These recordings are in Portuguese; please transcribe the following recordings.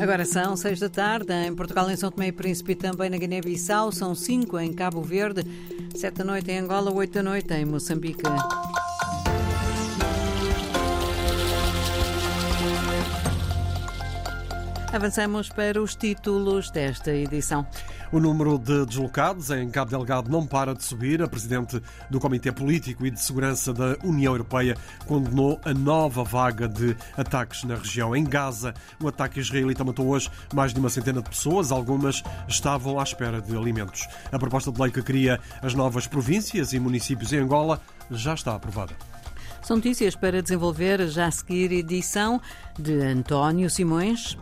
Agora são seis da tarde em Portugal, em São Tomé e Príncipe e também na Guiné-Bissau. São cinco em Cabo Verde, sete da noite em Angola, oito da noite em Moçambique. Avançamos para os títulos desta edição. O número de deslocados em Cabo Delgado não para de subir. A presidente do Comitê Político e de Segurança da União Europeia condenou a nova vaga de ataques na região. Em Gaza, o ataque israelita matou hoje mais de uma centena de pessoas. Algumas estavam à espera de alimentos. A proposta de lei que cria as novas províncias e municípios em Angola já está aprovada. São notícias para desenvolver já a seguir edição de António Simões.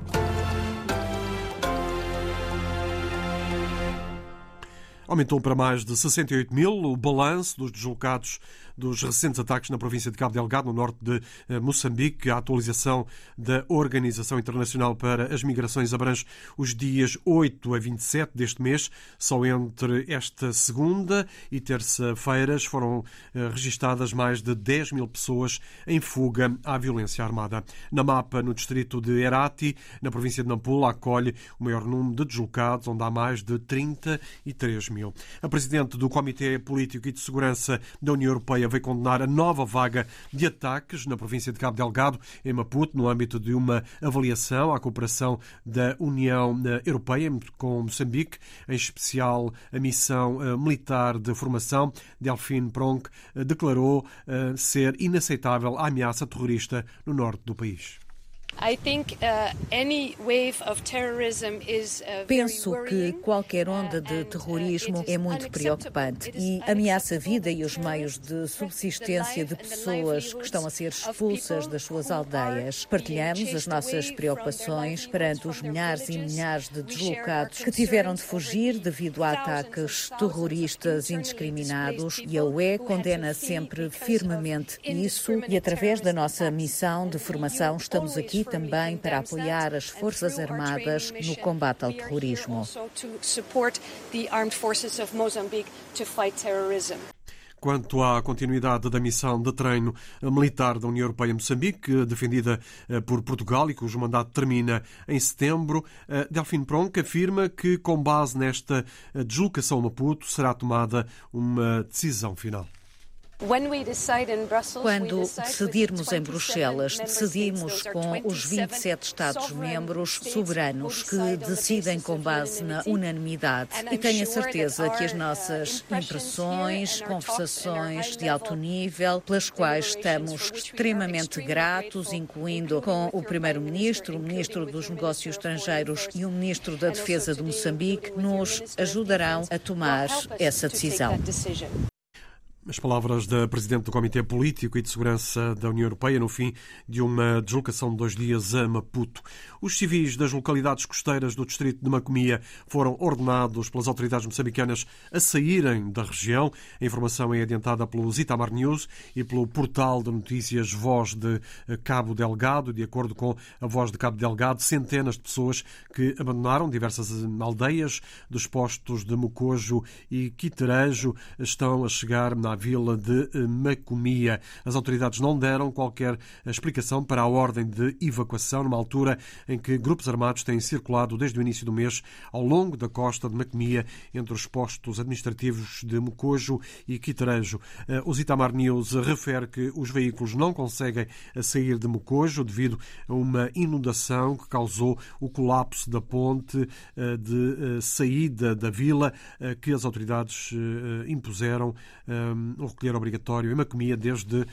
Aumentou para mais de 68 mil o balanço dos deslocados dos recentes ataques na província de Cabo Delgado, no norte de eh, Moçambique. A atualização da Organização Internacional para as Migrações abrange os dias 8 a 27 deste mês. Só entre esta segunda e terça-feiras foram eh, registadas mais de 10 mil pessoas em fuga à violência armada. Na mapa, no distrito de Herati, na província de Nampula, acolhe o maior número de deslocados, onde há mais de 33 mil. A presidente do Comitê Político e de Segurança da União Europeia veio condenar a nova vaga de ataques na província de Cabo Delgado, em Maputo, no âmbito de uma avaliação à cooperação da União eh, Europeia com Moçambique, em especial a missão eh, militar de formação. Delfim Pronk eh, declarou ser inaceitável a ameaça terrorista no norte do país. Uh, Penso que qualquer onda de uh, terrorismo é muito preocupante e ameaça a vida e os meios de subsistência de pessoas que estão a ser expulsas das suas aldeias. Partilhamos as nossas preocupações perante os milhares e milhares de deslocados que tiveram de fugir devido a ataques terroristas indiscriminados e a UE condena sempre firmemente isso e através da nossa missão de formação estamos aqui também para apoiar as Forças Armadas no combate ao terrorismo. Quanto à continuidade da missão de treino militar da União Europeia em Moçambique, defendida eh, por Portugal e cujo mandato termina em setembro, eh, Delfim Pronk afirma que, com base nesta eh, deslocação a Maputo, será tomada uma decisão final. Quando decidirmos em Bruxelas, decidimos com os 27 Estados-membros soberanos que decidem com base na unanimidade. E tenho a certeza que as nossas impressões, conversações de alto nível, pelas quais estamos extremamente gratos, incluindo com o Primeiro-Ministro, o Ministro dos Negócios Estrangeiros e o Ministro da Defesa de Moçambique, nos ajudarão a tomar essa decisão. As palavras da Presidente do Comitê Político e de Segurança da União Europeia no fim de uma deslocação de dois dias a Maputo. Os civis das localidades costeiras do distrito de Macomia foram ordenados pelas autoridades moçambicanas a saírem da região. A informação é adiantada pelo Zitamar News e pelo portal de notícias Voz de Cabo Delgado. De acordo com a Voz de Cabo Delgado, centenas de pessoas que abandonaram diversas aldeias dos postos de Mocojo e Quiterejo estão a chegar na vila de eh, Macomia. As autoridades não deram qualquer explicação para a ordem de evacuação, numa altura em que grupos armados têm circulado desde o início do mês ao longo da costa de Macomia, entre os postos administrativos de Mocojo e Quitarejo. Eh, o Zitamar News refere que os veículos não conseguem sair de Mocojo devido a uma inundação que causou o colapso da ponte eh, de saída da vila que as autoridades impuseram o recolher obrigatório em Macomia desde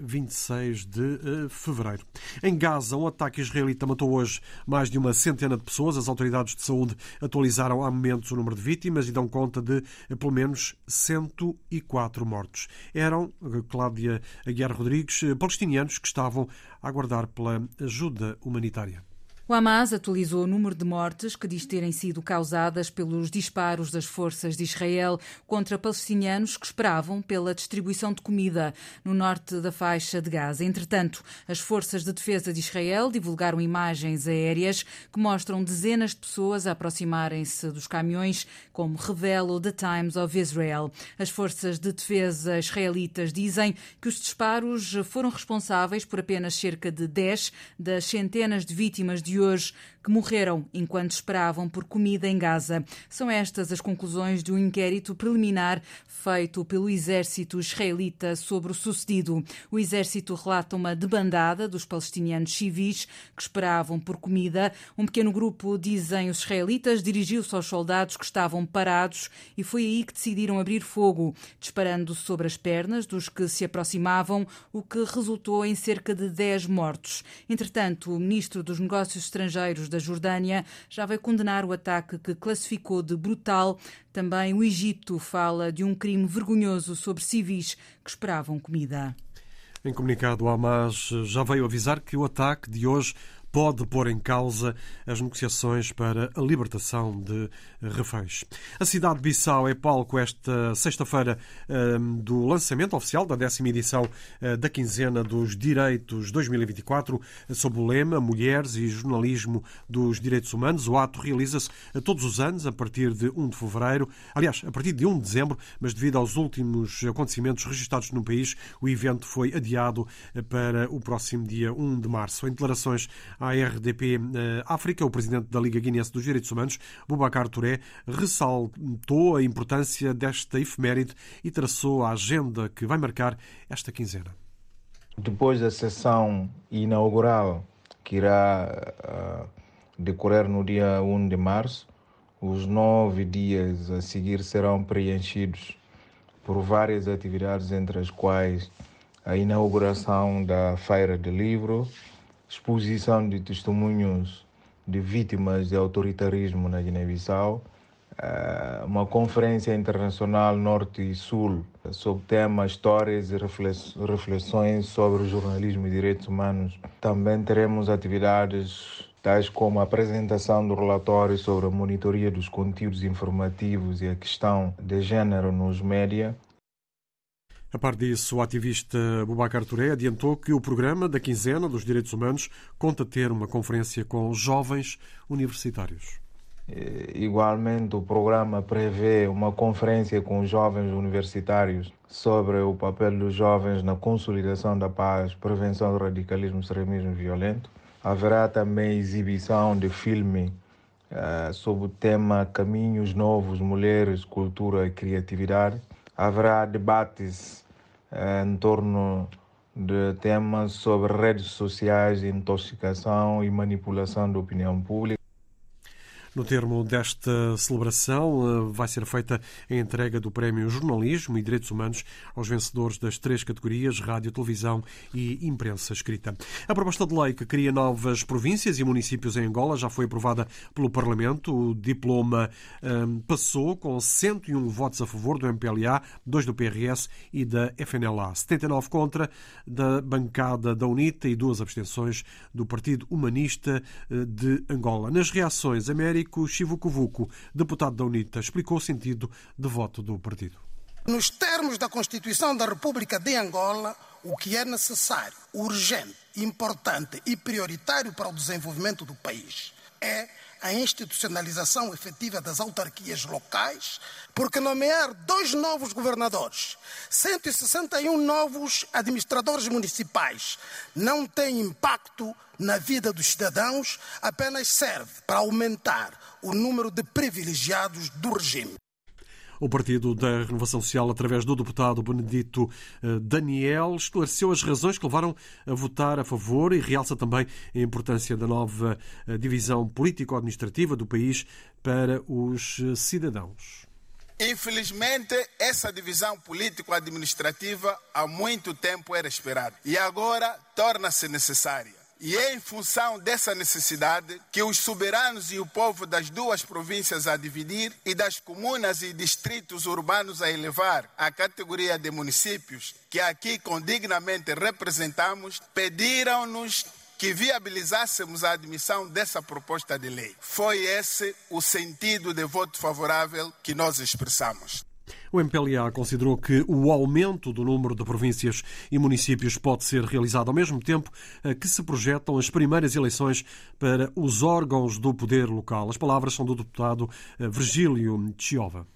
26 eh, de eh, fevereiro. Em Gaza, um ataque israelita matou hoje mais de uma centena de pessoas. As autoridades de saúde atualizaram há momentos o número de vítimas e dão conta de eh, pelo menos 104 mortos. Eram, Cláudia Aguiar Rodrigues, palestinianos que estavam a aguardar pela ajuda humanitária. O Hamas atualizou o número de mortes que diz terem sido causadas pelos disparos das forças de Israel contra palestinianos que esperavam pela distribuição de comida no norte da faixa de Gaza. Entretanto, as forças de defesa de Israel divulgaram imagens aéreas que mostram dezenas de pessoas aproximarem-se dos caminhões, como revela o The Times of Israel. As forças de defesa israelitas dizem que os disparos foram responsáveis por apenas cerca de 10 das centenas de vítimas de hoje que morreram enquanto esperavam por comida em Gaza. São estas as conclusões de um inquérito preliminar feito pelo exército israelita sobre o sucedido. O exército relata uma debandada dos palestinianos civis que esperavam por comida. Um pequeno grupo, dizem os israelitas, dirigiu-se aos soldados que estavam parados e foi aí que decidiram abrir fogo, disparando sobre as pernas dos que se aproximavam, o que resultou em cerca de 10 mortos. Entretanto, o ministro dos Negócios Estrangeiros da Jordânia já veio condenar o ataque que classificou de brutal. Também o Egito fala de um crime vergonhoso sobre civis que esperavam comida. Em comunicado, o Hamas já veio avisar que o ataque de hoje pode pôr em causa as negociações para a libertação de reféns. A cidade de Bissau é palco esta sexta-feira ehm, do lançamento oficial da décima edição eh, da quinzena dos Direitos 2024, sob o lema Mulheres e Jornalismo dos Direitos Humanos. O ato realiza-se todos os anos, a partir de 1 de fevereiro, aliás, a partir de 1 de dezembro, mas devido aos últimos acontecimentos registrados no país, o evento foi adiado eh, para o próximo dia 1 de março. Em declarações à RDP eh, África, o presidente da Liga Guinense dos Direitos Humanos, Bubacar Touré, ressaltou a importância desta efeméride e traçou a agenda que vai marcar esta quinzena. Depois da sessão inaugural, que irá uh, decorrer no dia 1 de março, os nove dias a seguir serão preenchidos por várias atividades, entre as quais a inauguração da Feira de Livro, exposição de testemunhos de vítimas de autoritarismo na Guiné-Bissau, eh, uma conferência internacional Norte e Sul sobre tema Histórias e reflexões sobre o jornalismo e direitos humanos. Também teremos atividades tais como a apresentação do relatório sobre a monitoria dos conteúdos informativos e a questão de género nos média, a par disso, o ativista Bubacar Touré adiantou que o programa da quinzena dos direitos humanos conta ter uma conferência com jovens universitários. Eh, igualmente, o programa prevê uma conferência com jovens universitários sobre o papel dos jovens na consolidação da paz, prevenção do radicalismo e extremismo violento. Haverá também exibição de filme uh, sobre o tema Caminhos Novos, Mulheres, Cultura e Criatividade haverá debates eh, em torno de temas sobre redes sociais, intoxicação e manipulação da opinião pública. No termo desta celebração, eh, vai ser feita a entrega do Prémio Jornalismo e Direitos Humanos aos vencedores das três categorias rádio, televisão e imprensa escrita. A proposta de lei que cria novas províncias e municípios em Angola já foi aprovada pelo Parlamento. O diploma um, passou com 101 votos a favor do MPLA, dois do PRS e da FNLA, 79 contra da bancada da UNITA e duas abstenções do Partido Humanista eh, de Angola. Nas reações, América Érico Chivucovuco, deputado da UNITA, explicou o sentido de voto do partido. Nos termos da Constituição da República de Angola, o que é necessário, urgente, importante e prioritário para o desenvolvimento do país é a institucionalização efetiva das autarquias locais, porque nomear dois novos governadores, 161 novos administradores municipais, não tem impacto na vida dos cidadãos, apenas serve para aumentar o número de privilegiados do regime. O Partido da Renovação Social, através do deputado Benedito eh, Daniel, esclareceu as razões que levaram a votar a favor e realça também a importância da nova eh, divisão político-administrativa do país para os eh, cidadãos. Infelizmente, essa divisão político-administrativa há muito tempo era esperada e agora torna-se necessária. E é em função dessa necessidade que os soberanos e o povo das duas províncias a dividir e das comunas e distritos urbanos a elevar à categoria de municípios, que aqui condignamente representamos, pediram-nos que viabilizássemos a admissão dessa proposta de lei. Foi esse o sentido de voto favorável que nós expressamos. O MPLA considerou que o aumento do número de províncias e municípios pode ser realizado ao mesmo tempo que se projetam as primeiras eleições para os órgãos do poder local. As palavras são do deputado eh, Virgílio Chiova.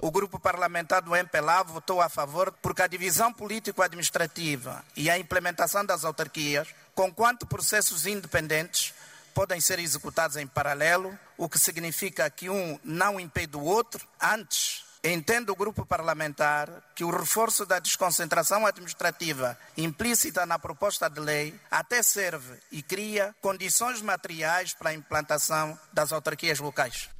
O grupo parlamentar do MPLA votou a favor porque a divisão político-administrativa e a implementação das autarquias, com quanto processos independentes, podem ser executados em paralelo, o que significa que um não impede o outro. Antes, Entende o grupo parlamentar que o reforço da desconcentração administrativa implícita na proposta de lei até serve e cria condições materiais para a implantação das autarquias locais.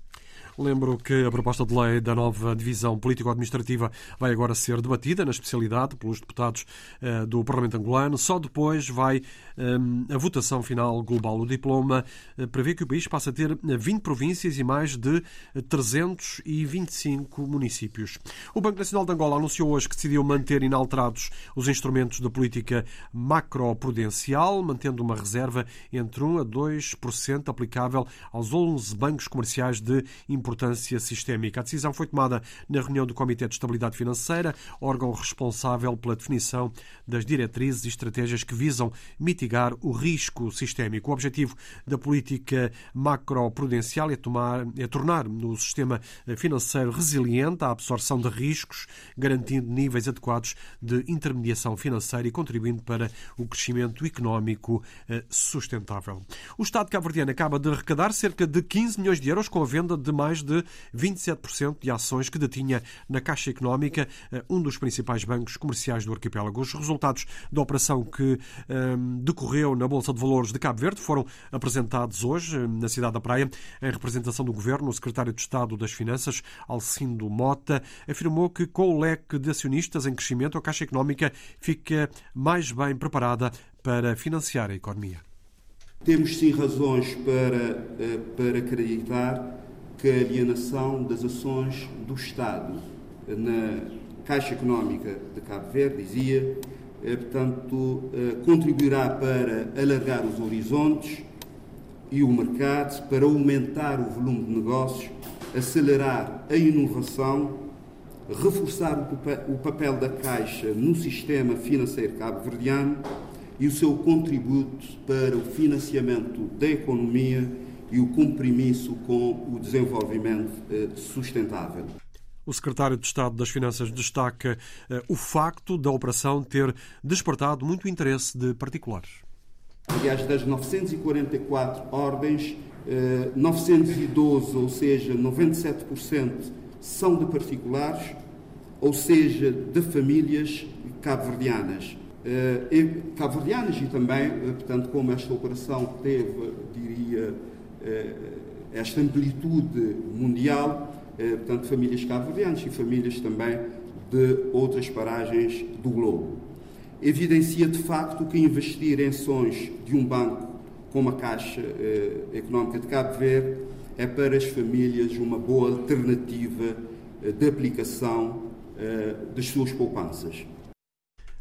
Lembro que a proposta de lei da nova divisão político-administrativa vai agora ser debatida na especialidade pelos deputados uh, do Parlamento angolano. Só depois vai eh, a votação final global. O diploma uh, prevê que o país passa a ter 20 províncias e mais de 325 municípios. O Banco Nacional de Angola anunciou hoje que decidiu manter inalterados os instrumentos da política macroprudencial, mantendo uma reserva entre 1 a 2% aplicável aos 11 bancos comerciais de importância sistémica. A decisão foi tomada na reunião do Comitê de Estabilidade Financeira, órgão responsável pela definição das diretrizes e estratégias que visam mitigar o risco sistémico. O objetivo da política macroprudencial é, tomar, é tornar o sistema financeiro resiliente à absorção de riscos, garantindo níveis adequados de intermediação financeira e contribuindo para o crescimento económico eh, sustentável. O Estado cabo-verdiano acaba de arrecadar cerca de 15 milhões de euros com a venda de mais mais de 27% de ações que detinha na Caixa Económica, eh, um dos principais bancos comerciais do arquipélago. Os resultados da operação que um, ehm, decorreu na Bolsa de Valores de Cabo Verde foram apresentados hoje eh, na cidade da Praia. Em representação do Governo, o secretário de Estado das Finanças, Alcindo Mota, afirmou que com o leque de acionistas em crescimento, a Caixa Económica fica mais bem preparada para financiar a economia. Temos sim razões para, eh, para acreditar que a alienação das ações do Estado na Caixa Económica de Cabo Verde, dizia, eh, portanto, eh, contribuirá para alargar os horizontes e o mercado, para aumentar o volume de negócios, acelerar a inovação, reforçar o papel da Caixa no sistema financeiro cabo-verdiano e o seu contributo para o financiamento da economia e o compromisso com o desenvolvimento eh, sustentável. O secretário de Estado das Finanças destaca eh, o facto da operação ter despertado muito interesse de particulares. Aliás, das 944 ordens, 912, eh, ou seja, 97%, são de particulares, ou seja, de famílias cabo-verdianas. Cabo-verdianas e também, portanto, como esta operação teve, diria, esta amplitude mundial, eh, portanto, famílias cabo-verdianas e famílias também de outras paragens do globo. Evidencia de facto que investir em ações de um banco como a Caixa eh, Económica de Cabo Verde é para as famílias uma boa alternativa de aplicação das suas poupanças.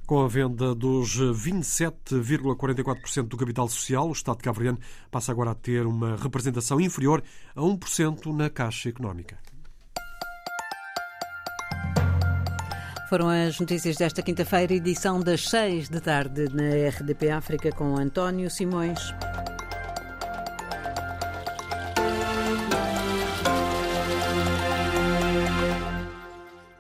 Com a venda dos 27,44% do capital social, o Estado de Cabo passa agora a ter uma representação inferior a 1% na Caixa Económica. Foram as notícias desta quinta-feira, edição das 6 da tarde na RDP África com António Simões.